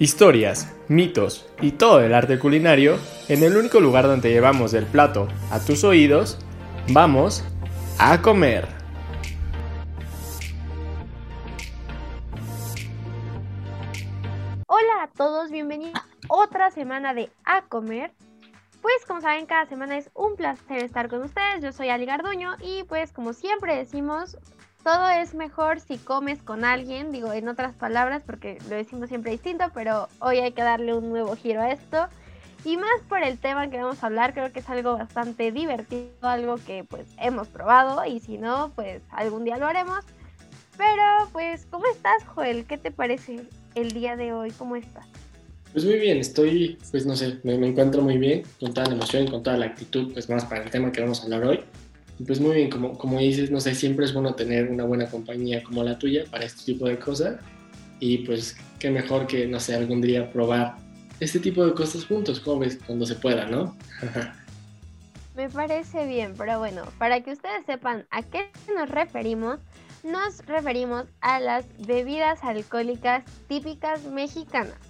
Historias, mitos y todo el arte culinario en el único lugar donde llevamos del plato a tus oídos, vamos a comer. Hola a todos, bienvenidos a otra semana de A Comer. Pues como saben, cada semana es un placer estar con ustedes. Yo soy Ali Garduño y pues como siempre decimos, todo es mejor si comes con alguien, digo en otras palabras porque lo decimos siempre distinto, pero hoy hay que darle un nuevo giro a esto. Y más por el tema que vamos a hablar, creo que es algo bastante divertido, algo que pues hemos probado y si no, pues algún día lo haremos. Pero pues, ¿cómo estás, Joel? ¿Qué te parece el día de hoy? ¿Cómo estás? Pues muy bien, estoy, pues no sé, me, me encuentro muy bien, con toda la emoción, con toda la actitud, pues más para el tema que vamos a hablar hoy. Pues muy bien, como, como dices, no sé, siempre es bueno tener una buena compañía como la tuya para este tipo de cosas. Y pues qué mejor que, no sé, algún día probar este tipo de cosas juntos, ves, cuando se pueda, ¿no? Me parece bien, pero bueno, para que ustedes sepan a qué nos referimos, nos referimos a las bebidas alcohólicas típicas mexicanas.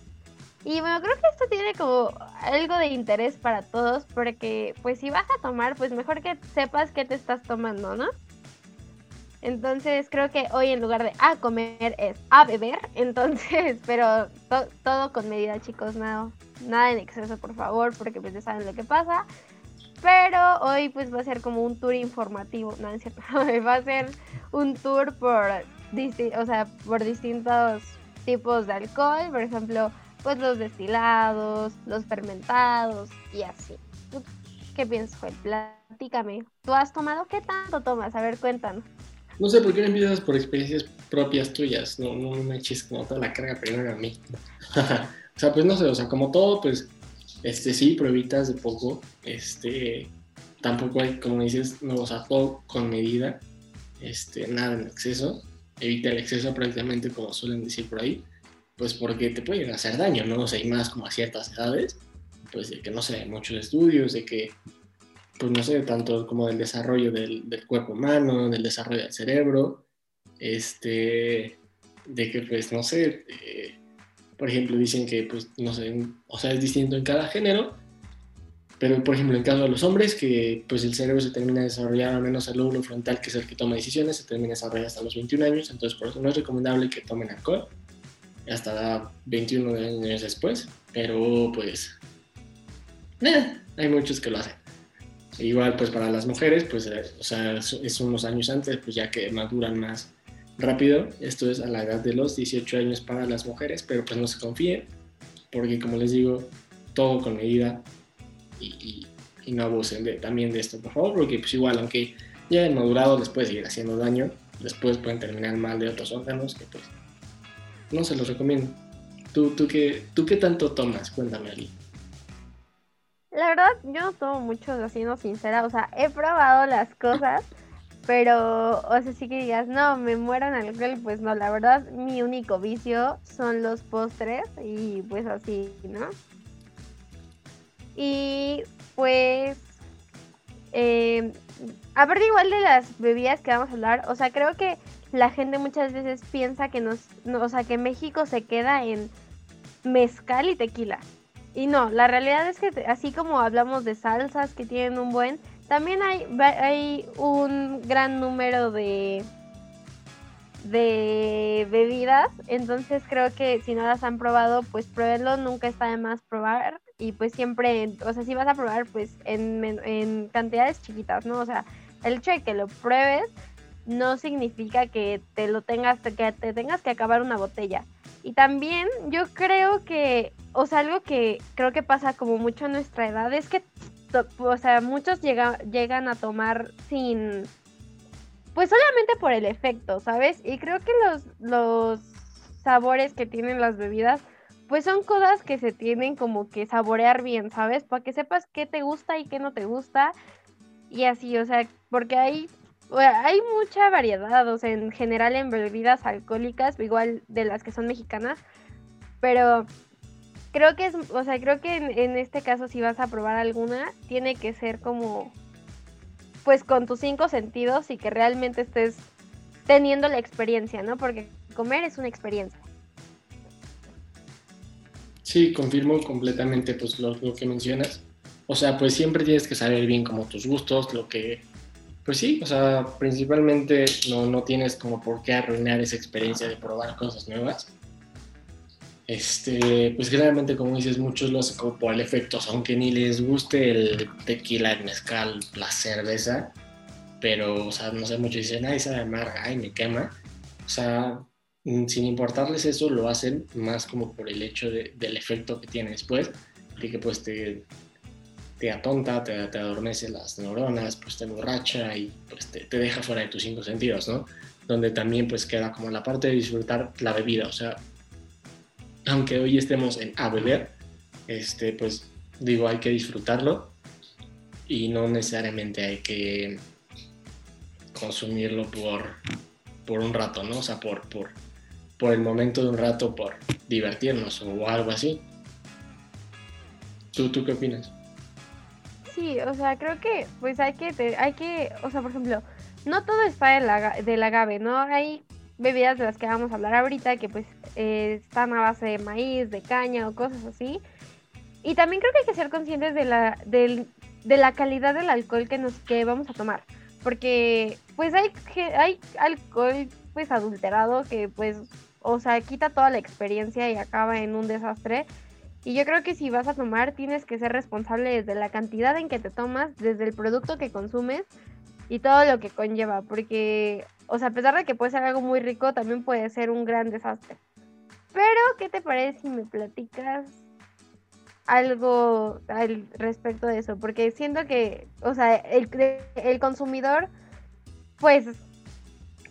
Y bueno, creo que esto tiene como algo de interés para todos, porque pues si vas a tomar, pues mejor que sepas qué te estás tomando, ¿no? Entonces creo que hoy en lugar de a comer es a beber, entonces, pero todo con medida chicos, nada, nada en exceso por favor, porque pues ya saben lo que pasa. Pero hoy pues va a ser como un tour informativo, no es cierto, va a ser un tour por, o sea, por distintos tipos de alcohol, por ejemplo, pues los destilados, los fermentados y así. qué piensas, Joel? Platícame. ¿Tú has tomado? ¿Qué tanto tomas? A ver, cuéntanos. No sé por qué me empiezas por experiencias propias tuyas. No, no me eches como toda la carga primero a mí. o sea, pues no sé, o sea, como todo, pues, este sí, pruebitas de poco. Este, tampoco hay, como dices, no, o sea, todo con medida. Este, nada en exceso. Evita el exceso prácticamente como suelen decir por ahí pues porque te pueden hacer daño, ¿no? O sea, y más como a ciertas edades, pues de que no sé, muchos estudios, de que, pues no sé, tanto como del desarrollo del, cuerpo humano, del desarrollo del cerebro, este, de que pues no sé, eh, por ejemplo, dicen que pues no sé, o sea, es distinto en cada género, pero por ejemplo en caso de los hombres, que pues el cerebro se termina de desarrollar, al menos el lóbulo frontal, que es el que toma decisiones, se termina de desarrollar hasta los 21 años, entonces por eso no es recomendable que tomen alcohol hasta 21 años después, pero pues eh, hay muchos que lo hacen. Igual pues para las mujeres, pues eh, o sea, es unos años antes, pues ya que maduran más rápido. Esto es a la edad de los 18 años para las mujeres, pero pues no se confíen, porque como les digo, todo con medida y, no abusen de, también de esto, por favor, porque pues igual, aunque ya hayan madurado, les puede seguir haciendo daño, después pueden terminar mal de otros órganos que pues no se los recomiendo. ¿Tú, tú, qué, ¿Tú qué tanto tomas? Cuéntame, Ali. La verdad, yo no tomo mucho, siendo sincera. O sea, he probado las cosas, pero, o sea, sí que digas, no, me muero en alcohol, pues no, la verdad, mi único vicio son los postres y pues así, ¿no? Y pues, eh, aparte igual de las bebidas que vamos a hablar, o sea, creo que la gente muchas veces piensa que nos, o sea, que México se queda en mezcal y tequila. Y no, la realidad es que así como hablamos de salsas que tienen un buen, también hay, hay un gran número de, de bebidas. Entonces creo que si no las han probado, pues pruébenlo. Nunca está de más probar. Y pues siempre, o sea, si vas a probar, pues en, en cantidades chiquitas, ¿no? O sea, el hecho de que lo pruebes no significa que te lo tengas, que te tengas que acabar una botella. Y también yo creo que, o sea, algo que creo que pasa como mucho a nuestra edad es que, o sea, muchos llegan a tomar sin, pues solamente por el efecto, ¿sabes? Y creo que los, los sabores que tienen las bebidas, pues son cosas que se tienen como que saborear bien, ¿sabes? Para que sepas qué te gusta y qué no te gusta. Y así, o sea, porque hay hay mucha variedad, o sea, en general en bebidas alcohólicas, igual de las que son mexicanas, pero creo que es, o sea, creo que en, este caso si vas a probar alguna, tiene que ser como, pues con tus cinco sentidos y que realmente estés teniendo la experiencia, ¿no? Porque comer es una experiencia. Sí, confirmo completamente pues lo, que mencionas. O sea, pues siempre tienes que saber bien como tus gustos, lo que... Pues sí, o sea, principalmente no, no tienes como por qué arruinar esa experiencia de probar cosas nuevas. Este, pues generalmente como dices, muchos lo hacen como por el efecto, aunque ni les guste el tequila, el mezcal, la cerveza, pero, o sea, no sé, muchos dicen, ay, sabe amarga, ay, me quema. O sea, Mm, sin importarles eso, lo hacen más como por el hecho del efecto que tiene después, de que pues te, te atonta, te, adormece las neuronas, pues te borracha y pues te, deja fuera de tus cinco sentidos, ¿no? Donde también pues queda como la parte de disfrutar la bebida, o sea, aunque hoy estemos en a beber, este, pues digo, hay que disfrutarlo y no necesariamente hay que consumirlo por, por un rato, ¿no? O sea, por, por, por el momento de un rato, por divertirnos o algo así. ¿Tú, tú qué opinas? Sí, o sea, creo que pues hay que, hay que, o sea, por ejemplo, no todo está del, del agave, ¿no? Hay bebidas de las que vamos a hablar ahorita que pues eh, están a base de maíz, de caña o cosas así. Y también creo que hay que ser conscientes de la, de la calidad del alcohol que, nos, que vamos a tomar. Porque pues hay, hay alcohol pues adulterado que pues o sea, quita toda la experiencia y acaba en un desastre. Y yo creo que si vas a tomar, tienes que ser responsable desde la cantidad en que te tomas, desde el producto que consumes y todo lo que conlleva. Porque, o sea, a pesar de que puede ser algo muy rico, también puede ser un gran desastre. Pero, ¿qué te parece si me platicas algo al respecto de eso? Porque siento que, o sea, el, el consumidor, pues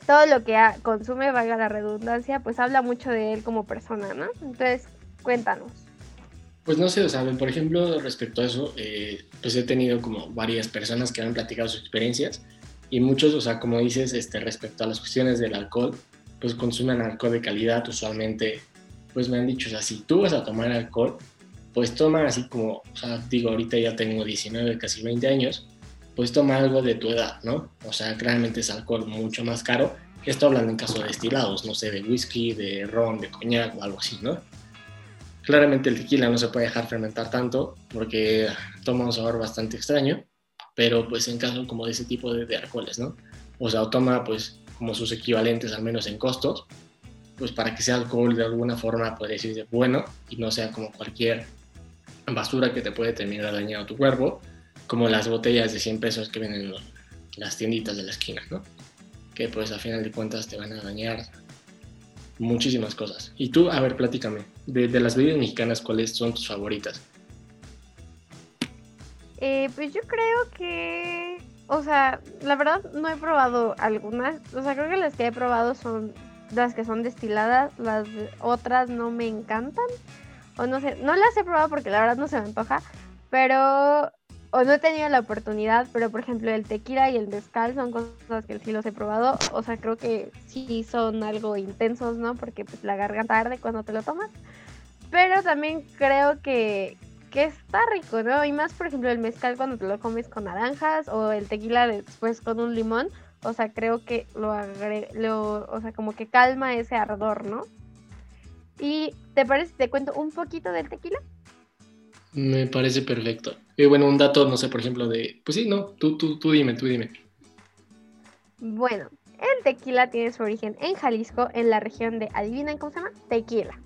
todo lo que consume, valga la redundancia, pues habla mucho de él como persona, ¿no? Entonces, cuéntanos. Pues no sé, o sea, por ejemplo, respecto a eso, eh, pues he tenido como varias personas que han platicado sus experiencias y muchos, o sea, como dices, este, respecto a las cuestiones del alcohol, pues consumen alcohol de calidad, usualmente, pues me han dicho, o sea, si tú vas a tomar alcohol, pues toma así como, o sea, digo, ahorita ya tengo 19, casi 20 años, pues toma algo de tu edad, ¿no? O sea, claramente es alcohol mucho más caro. Esto hablando en caso de destilados, no sé, de whisky, de ron, de coñac o algo así, ¿no? Claramente el tequila no se puede dejar fermentar tanto porque toma un sabor bastante extraño, pero pues en caso como de ese tipo de, de alcoholes, ¿no? O sea, toma pues como sus equivalentes, al menos en costos, pues para que sea alcohol de alguna forma, puede decirse bueno y no sea como cualquier basura que te puede terminar dañando tu cuerpo como las botellas de 100 pesos que vienen en las tienditas de la esquina, ¿no? Que pues a final de cuentas te van a dañar muchísimas cosas. Y tú, a ver, platícame, de, las bebidas mexicanas, ¿cuáles son tus favoritas? Eh, pues yo creo que, o sea, la verdad no he probado algunas, o sea, creo que las que he probado son las que son destiladas, las otras no me encantan, o no sé, no las he probado porque la verdad no se me antoja, pero o no he tenido la oportunidad, pero por ejemplo el tequila y el mezcal son cosas que sí los he probado, o sea, creo que sí son algo intensos, ¿no? Porque pues la garganta arde cuando te lo tomas, pero también creo que, que está rico, ¿no? Y más por ejemplo el mezcal cuando te lo comes con naranjas o el tequila después con un limón, o sea, creo que lo, agre lo o sea, como que calma ese ardor, ¿no? ¿Y te parece te cuento un poquito del tequila? Me parece perfecto. Y bueno, un dato, no sé, por ejemplo, de... Pues sí, no, tú, tú, tú dime, tú dime. Bueno, el tequila tiene su origen en Jalisco, en la región de, ¿adivinan cómo se llama? Tequila.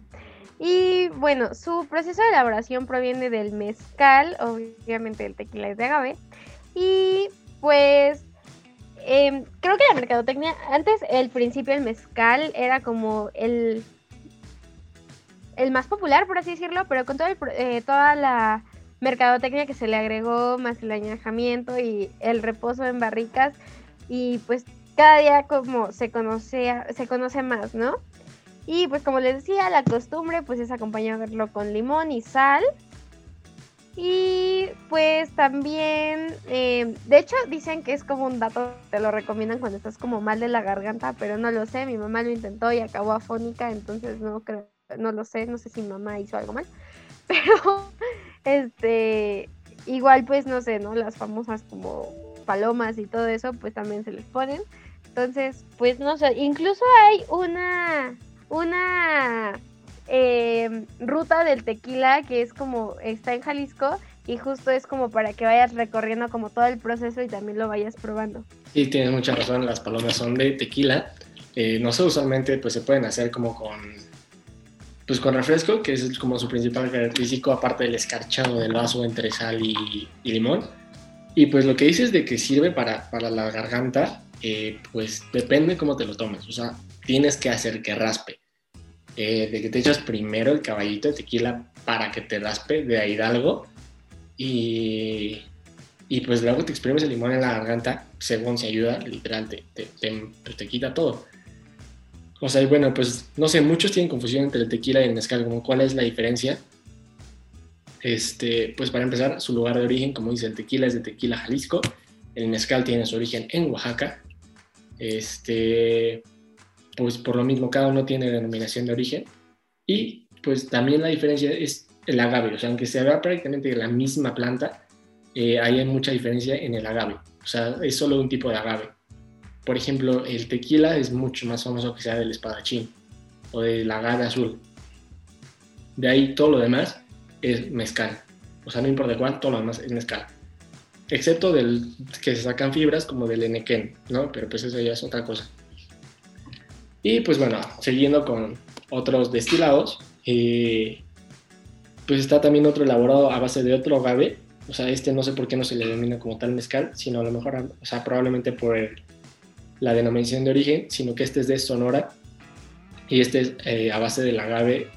Y bueno, su proceso de elaboración proviene del mezcal, obviamente el tequila es de agave. Y pues em, creo que la mercadotecnia, antes el principio el mezcal era como el el más popular, por así decirlo, pero con todo eh, toda la mercadotecnia que se le agregó, más el añejamiento y el reposo en barricas, y pues cada día como se conoce, se conoce más, ¿no? Y pues como les decía, la costumbre pues es acompañarlo con limón y sal. Y pues también, eh, de hecho dicen que es como un dato, te lo recomiendan cuando estás como mal de la garganta, pero no lo sé, mi mamá lo intentó y acabó afónica, entonces no creo no lo sé, no sé si mamá hizo algo mal, pero este, igual pues no sé, ¿no? Las famosas como palomas y todo eso, pues también se les ponen. Entonces, pues no sé, incluso hay una, una eh, ruta del tequila que es como está en Jalisco y justo es como para que vayas recorriendo como todo el proceso y también lo vayas probando. Sí, tienes mucha razón, las palomas son de tequila. Eh, no sé, usualmente pues se pueden hacer como con pues con refresco, que es como su principal característico, aparte del escarchado del vaso entre sal y, limón. Y pues lo que dices de que sirve para, para la garganta, eh, pues depende cómo te lo tomes. O sea, tienes que hacer que raspe. Eh, de que te echas primero el caballito de tequila para que te raspe de ahí algo y, y pues luego te exprimes el limón en la garganta, según se ayuda, literal, te, te, pues, te, quita todo. O sea, bueno, pues no sé, muchos tienen confusión entre el tequila y el mezcal, como cuál es la diferencia. Este, pues para empezar, su lugar de origen, como dice, el tequila es de Tequila, Jalisco, el mezcal tiene su origen en Oaxaca. Este, pues por lo mismo cada uno tiene denominación de origen. Y pues también la diferencia es el agave, o sea, aunque se vea prácticamente la misma planta, eh, hay mucha diferencia en el agave, o sea, es solo un tipo de agave. Por ejemplo, el tequila es mucho más famoso que sea del espadachín o del agave azul. De ahí todo lo demás es mezcal. O sea, no importa cuál, todo lo demás es mezcal. Excepto del que se sacan fibras como del enequén, ¿no? Pero pues eso ya es otra cosa. Y pues bueno, siguiendo con otros destilados, eh, pues está también otro elaborado a base de otro agave. O sea, este no sé por qué no se le denomina como tal mezcal, sino a lo mejor, o sea, probablemente por la denominación de origen, sino que este es de Sonora y este es eh, a base del agave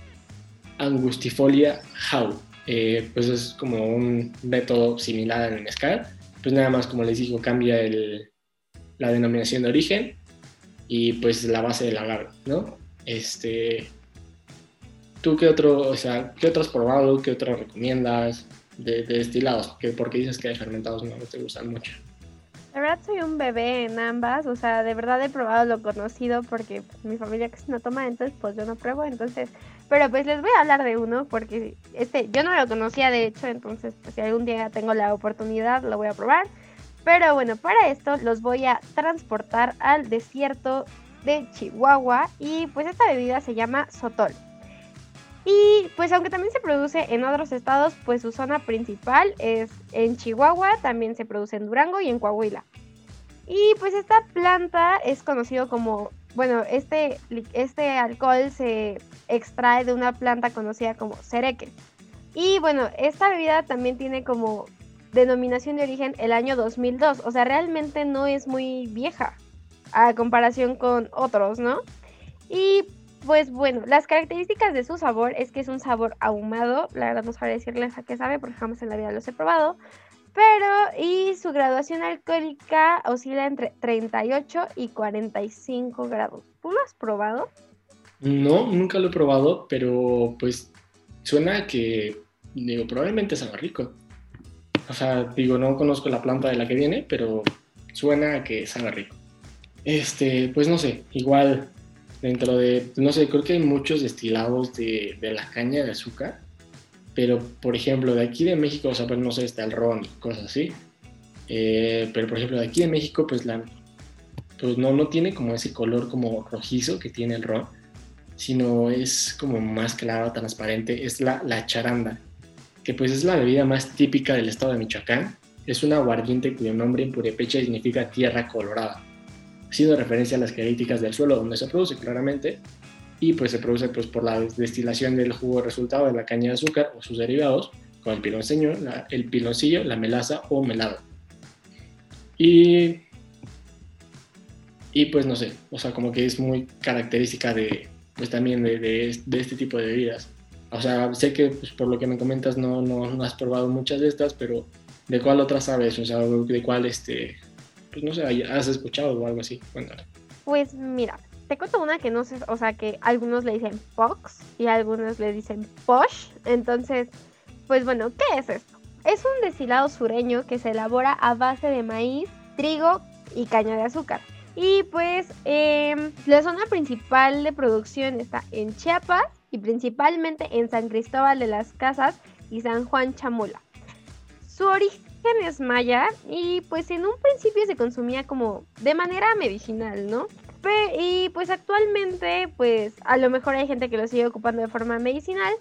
Angustifolia How. Eh, pues es como un método similar al mezcal, pues nada más como les digo, cambia el, la denominación de origen y pues la base del agave, ¿no? Este, ¿Tú qué otro, o sea, qué otro has probado, qué otro recomiendas de, destilados? Porque dices que de fermentados no te gustan mucho. La verdad soy un bebé en ambas, o sea, de verdad he probado lo conocido porque mi familia casi no toma, entonces pues yo no pruebo, entonces, pero pues les voy a hablar de uno porque este, yo no lo conocía de hecho, entonces pues si algún día tengo la oportunidad lo voy a probar. Pero bueno, para esto los voy a transportar al desierto de Chihuahua y pues esta bebida se llama Sotol. Y pues aunque también se produce en otros estados, pues su zona principal es en Chihuahua, también se produce en Durango y en Coahuila. Y pues esta planta es conocido como, bueno, este, este alcohol se extrae de una planta conocida como cereque. Y bueno, esta bebida también tiene como denominación de origen el año 2002. O sea, realmente no es muy vieja a comparación con otros, ¿no? Y pues bueno, las características de su sabor es que es un sabor ahumado. La verdad no sabré decirles a qué sabe porque jamás en la vida los he probado. Pero, y su graduación alcohólica oscila entre 38 y 45 grados. ¿Tú lo has probado? No, nunca lo he probado, pero pues suena que, digo, probablemente sabe rico. O sea, digo, no conozco la planta de la que viene, pero suena que sabe rico. Este, pues no sé, igual dentro de, no sé, creo que hay muchos destilados de, de la caña de azúcar, pero por ejemplo, de aquí de México, o sea, pues no sé, está el ron y cosas así. Eh, pero por ejemplo, de aquí de México, pues la, pues no, no tiene como ese color como rojizo que tiene el ron, sino es como más claro, transparente, es la, la charanda que pues es la bebida más típica del estado de Michoacán. Es un aguardiente cuyo nombre en purepecha significa tierra colorada, siendo referencia a las características del suelo donde se produce claramente y pues se produce pues por la destilación del jugo resultado de la caña de azúcar o sus derivados, como el piloncillo, el piloncillo, la melaza o melado. Y, y pues no sé, o sea, como que es muy característica de, pues también de, de, de este tipo de bebidas. O sea, sé que pues, por lo que me comentas no, no, has probado muchas de estas, pero ¿de cuál otra sabes? O sea, ¿de cuál, este, pues no sé, has escuchado o algo así? Cuéntame. Pues mira, te cuento una que no sé, o sea, que algunos le dicen Fox y algunos le dicen Posh. Entonces, pues bueno, ¿qué es esto? Es un destilado sureño que se elabora a base de maíz, trigo y caña de azúcar. Y pues em, la zona principal de producción está en Chiapas y principalmente en San Cristóbal de las Casas y San Juan Chamula. Su origen es maya y pues en un principio se consumía como de manera medicinal, ¿no? y pues actualmente, pues a lo mejor hay gente que lo sigue ocupando de forma medicinal,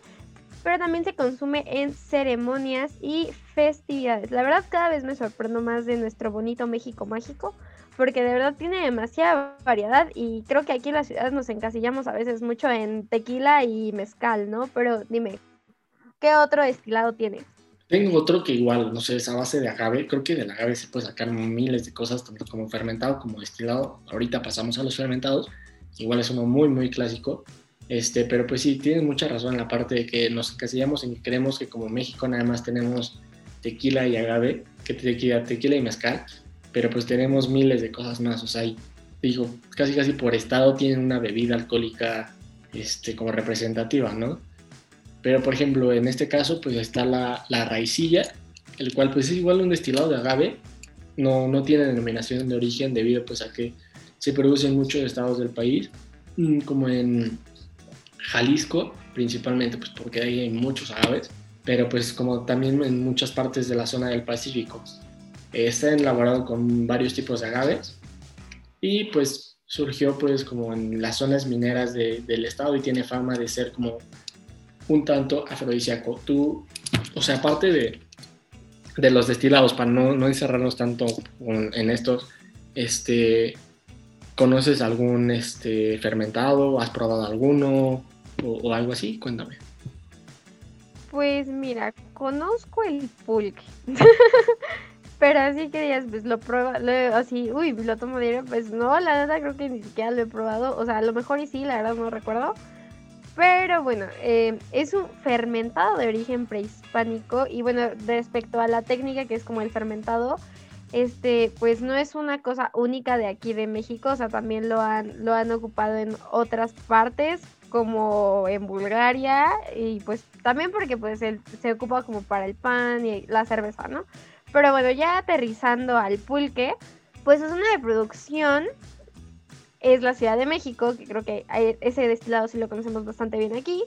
pero también se consume en ceremonias y festividades. La verdad cada vez me sorprendo más de nuestro bonito México mágico, porque de verdad tiene demasiada variedad y creo que aquí en la ciudad nos encasillamos a veces mucho en tequila y mezcal, ¿no? Pero dime, ¿qué otro destilado tiene? Tengo otro que igual, no sé, es a base de agave. Creo que del agave se puede sacar miles de cosas, tanto como fermentado como destilado. Ahorita pasamos a los fermentados. Igual es uno muy, muy clásico. Este, pero pues sí, tienes mucha razón en la parte de que nos encasillamos en que creemos que como México nada más tenemos tequila y agave, que tequila, tequila y mezcal, pero pues tenemos miles de cosas más. O sea, digo, casi casi por estado tienen una bebida alcohólica este, como representativa, ¿no? Pero, por ejemplo, en este caso, pues está la, la raicilla, el cual pues es igual un destilado de agave, no, no tiene denominación de origen debido pues a que se produce en muchos estados del país, mm, como en Jalisco, principalmente pues porque ahí hay muchos agaves, pero pues como también en muchas partes de la zona del Pacífico. está elaborado con varios tipos de agaves y pues surgió pues como en las zonas mineras del estado y tiene fama de ser como un tanto afrodisíaco. Tú, o sea, aparte de, de los destilados, para no, no encerrarnos tanto en estos, este, ¿conoces algún este, fermentado? ¿Has probado alguno? O, algo así? Cuéntame. Pues mira, conozco el pulque. Pero así que digas, pues lo prueba, así, uy, lo tomo diario, pues no, la verdad creo que ni siquiera lo he probado. O sea, a lo mejor y sí, la verdad no recuerdo. Pero bueno, eh, es un fermentado de origen prehispánico y bueno, respecto a la técnica que es como el fermentado, este, pues no es una cosa única de aquí de México, o sea, también lo han, lo han ocupado en otras partes, como en Bulgaria, y pues también porque pues se ocupa como para el pan y la cerveza, ¿no? Pero bueno, ya aterrizando al pulque, pues es una producción es la Ciudad de México, que creo que ese destilado sí lo conocemos bastante bien aquí.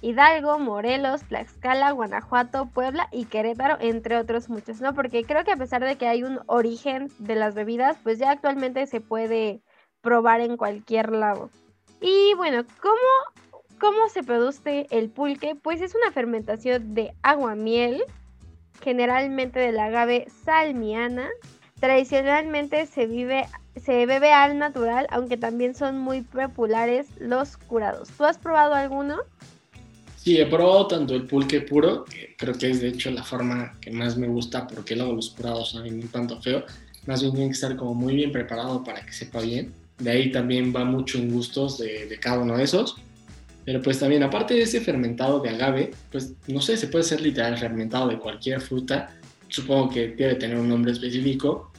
Hidalgo, Morelos, Tlaxcala, Guanajuato, Puebla y Querétaro, entre otros muchos, ¿no? Porque creo que a pesar de que hay un origen de las bebidas, pues ya actualmente se puede probar en cualquier lado. Y bueno, ¿cómo, cómo se produce el pulque? Pues es una fermentación de agua miel, generalmente del agave salmiana. Tradicionalmente se vive se bebe al natural, aunque también son muy populares los curados. ¿Tú has probado alguno? Sí, he probado tanto el pulque puro, que creo que es de hecho la forma que más me gusta, porque luego los curados saben un tanto feo. Más bien tiene que estar como muy bien preparado para que sepa bien. De ahí también va mucho en gustos de, de cada uno de esos. Pero pues también, aparte de ese fermentado de agave, pues no sé, se puede ser literal fermentado de cualquier fruta. Supongo que debe tener un nombre específico,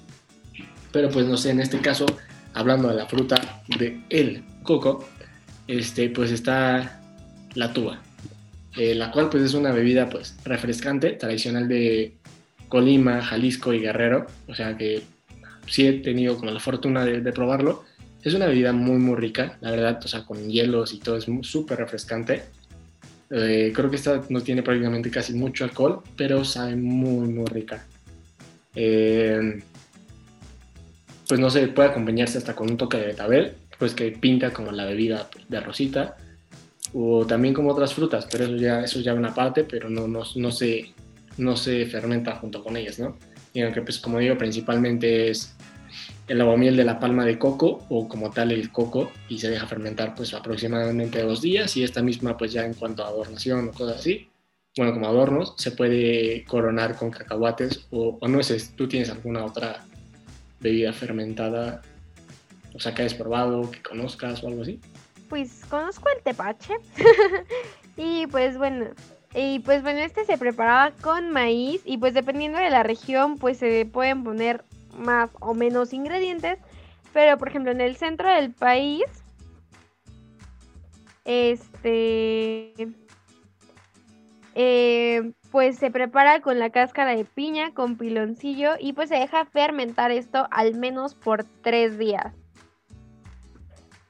pero pues no sé, en este caso, hablando de la fruta de el coco, este, pues está la tuba, eh, la cual pues es una bebida pues refrescante, tradicional de Colima, Jalisco y Guerrero, o sea que sí he tenido como la fortuna de, probarlo. Es una bebida muy muy rica, la verdad, o sea, con hielos y todo es súper refrescante. Eh, creo que esta no tiene prácticamente casi mucho alcohol, pero sabe muy muy rica. Eh, pues no sé, puede acompañarse hasta con un toque de betabel, pues que pinta como la bebida de rosita, o también como otras frutas, pero eso ya, eso ya una parte, pero no, no, no, se, no se fermenta junto con ellas, ¿no? Y aunque, pues como digo, principalmente es el aguamiel de la palma de coco o como tal el coco y se deja fermentar pues aproximadamente dos días y esta misma pues ya en cuanto a adornación o cosas así, bueno como adornos, se puede coronar con cacahuates o, o nueces. ¿Tú tienes alguna otra bebida fermentada, o sea, que hayas probado, que conozcas o algo así? Pues conozco el tepache. y pues bueno, y pues bueno, este se preparaba con maíz y pues dependiendo de la región pues se pueden poner más o menos ingredientes. Pero por ejemplo en el centro del país, este, eh, pues se prepara con la cáscara de piña, con piloncillo y pues se deja fermentar esto al menos por tres días.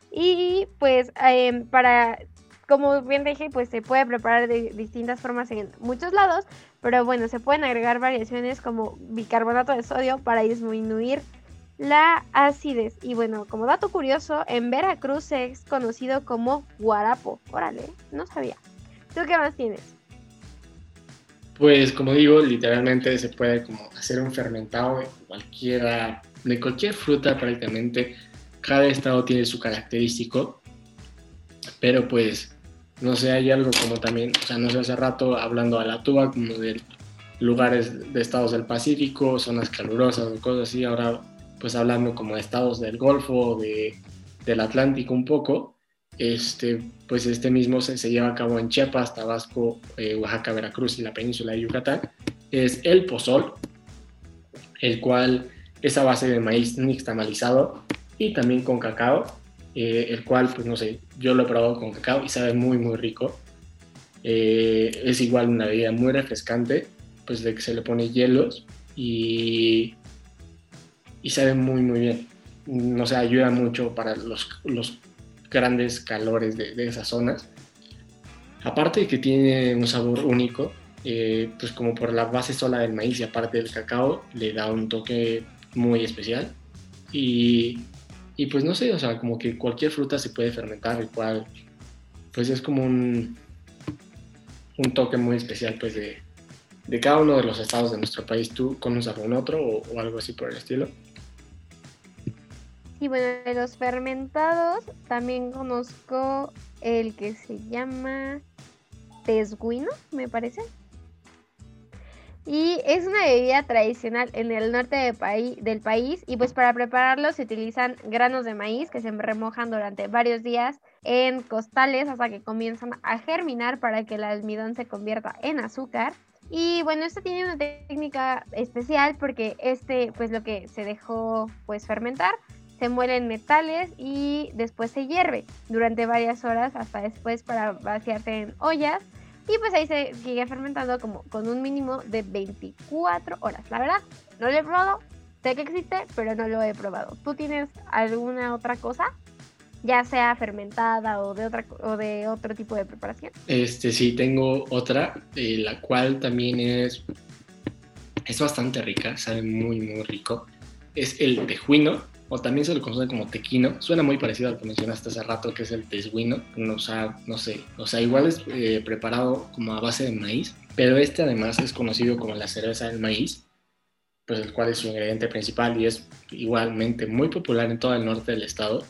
Y pues em, para, como bien dije, pues se puede preparar de distintas formas en muchos lados, pero bueno, se pueden agregar variaciones como bicarbonato de sodio para disminuir la acidez. Y bueno, como dato curioso, en Veracruz es conocido como guarapo. Órale, no sabía. ¿Tú qué más tienes? Pues como digo, literalmente se puede como hacer un fermentado de cualquiera, de cualquier fruta prácticamente. Cada estado tiene su característico, pero pues no sé, hay algo como también, o sea, no sé, hace rato hablando a la tuba como de lugares de estados del Pacífico, zonas calurosas o cosas así, ahora pues hablando como de estados del Golfo, de, del Atlántico un poco, este, pues este mismo se, lleva a cabo en Chiapas, Tabasco, eh, Oaxaca, Veracruz y la península de Yucatán, es el pozol, el cual es a base de maíz nixtamalizado y también con cacao, eh, el cual, pues no sé, yo lo he probado con cacao y sabe muy, muy rico. Eh, es igual una bebida muy refrescante, pues de que se le pone hielos y, y sabe muy, muy bien. No sé, ayuda mucho para los grandes calores de, de, esas zonas. Aparte de que tiene un sabor único, eh, pues como por la base sola del maíz y aparte del cacao, le da un toque muy especial. Y, y pues no sé, o sea, como que cualquier fruta se puede fermentar, el cual pues es como un, un toque muy especial pues de, de cada uno de los estados de nuestro país. ¿Tú conoces algún otro o, o algo así por el estilo? Y bueno, de los fermentados también conozco el que se llama tesguino, me parece. Y es una bebida tradicional en el norte de del país y pues para prepararlo se utilizan granos de maíz que se remojan durante varios días en costales hasta que comienzan a germinar para que el almidón se convierta en azúcar. Y bueno, esto tiene una técnica especial porque este pues lo que se dejó pues fermentar se muelen metales y después se hierve durante varias horas hasta después para vaciarse en ollas y pues ahí se sigue fermentando como con un mínimo de 24 horas. La verdad, no lo he probado, sé que existe, pero no lo he probado. ¿Tú tienes alguna otra cosa? Ya sea fermentada o de, otra, o de otro tipo de preparación. Este sí, tengo otra, eh, la cual también es, es bastante rica, sabe muy, muy rico. Es el tejuino o también se lo conoce como tequino. Suena muy parecido al que mencionaste hace rato, que es el tesguino. O sea, no sé, o sea, igual es eh, preparado como a base de maíz, pero este además es conocido como la cerveza del maíz, pues el cual es su ingrediente principal y es igualmente muy popular en todo el norte del estado.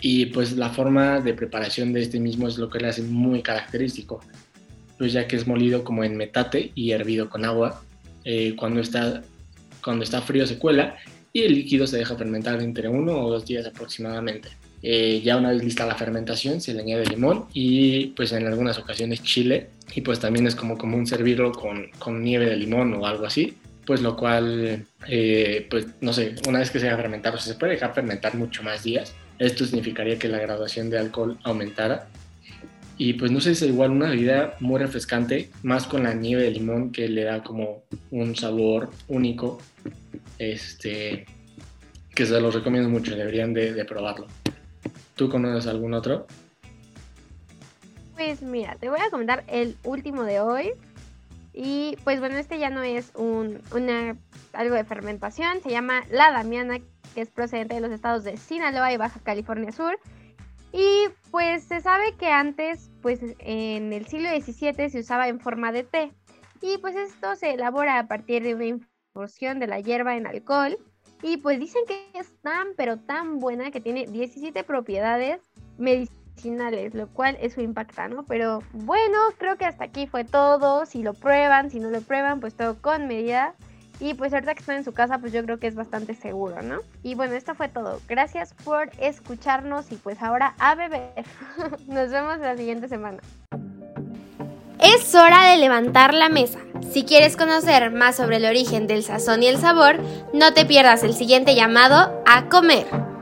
Y pues la forma de preparación de este mismo es lo que le hace muy característico, pues ya que es molido como en metate y hervido con agua. Eh, cuando, está, cuando está frío se cuela y el líquido se deja fermentar entre uno o dos días aproximadamente. Eh, ya una vez lista la fermentación se le añade limón y pues en algunas ocasiones chile. Y pues también es como común servirlo con, con nieve de limón o algo así pues lo cual eh, pues no sé una vez que se deja fermentar o sea, se puede dejar fermentar mucho más días. Esto significaría que la graduación de alcohol aumentara y pues no sé, es igual una bebida muy refrescante, más con la nieve de limón que le da como un sabor único, este, que se los recomiendo mucho, deberían de, probarlo. ¿Tú conoces algún otro? Pues mira, te voy a comentar el último de hoy. Y pues bueno, este ya no es un, una, algo de fermentación, se llama la Damiana, que es procedente de los estados de Sinaloa y Baja California Sur. Y pues se sabe que antes, pues en el siglo XVII se usaba en forma de té. Y pues esto se elabora a partir de una infusión de la hierba en alcohol. Y pues dicen que es tan, pero tan buena que tiene 17 propiedades medicinales, lo cual eso impacta, ¿no? Pero bueno, creo que hasta aquí fue todo. Si lo prueban, si no lo prueban, pues todo con medida. Y pues ahorita que están en su casa, pues yo creo que es bastante seguro, ¿no? Y bueno, esto fue todo. Gracias por escucharnos y pues ahora a beber. Nos vemos la siguiente semana. Es hora de levantar la mesa. Si quieres conocer más sobre el origen del sazón y el sabor, no te pierdas el siguiente llamado a comer.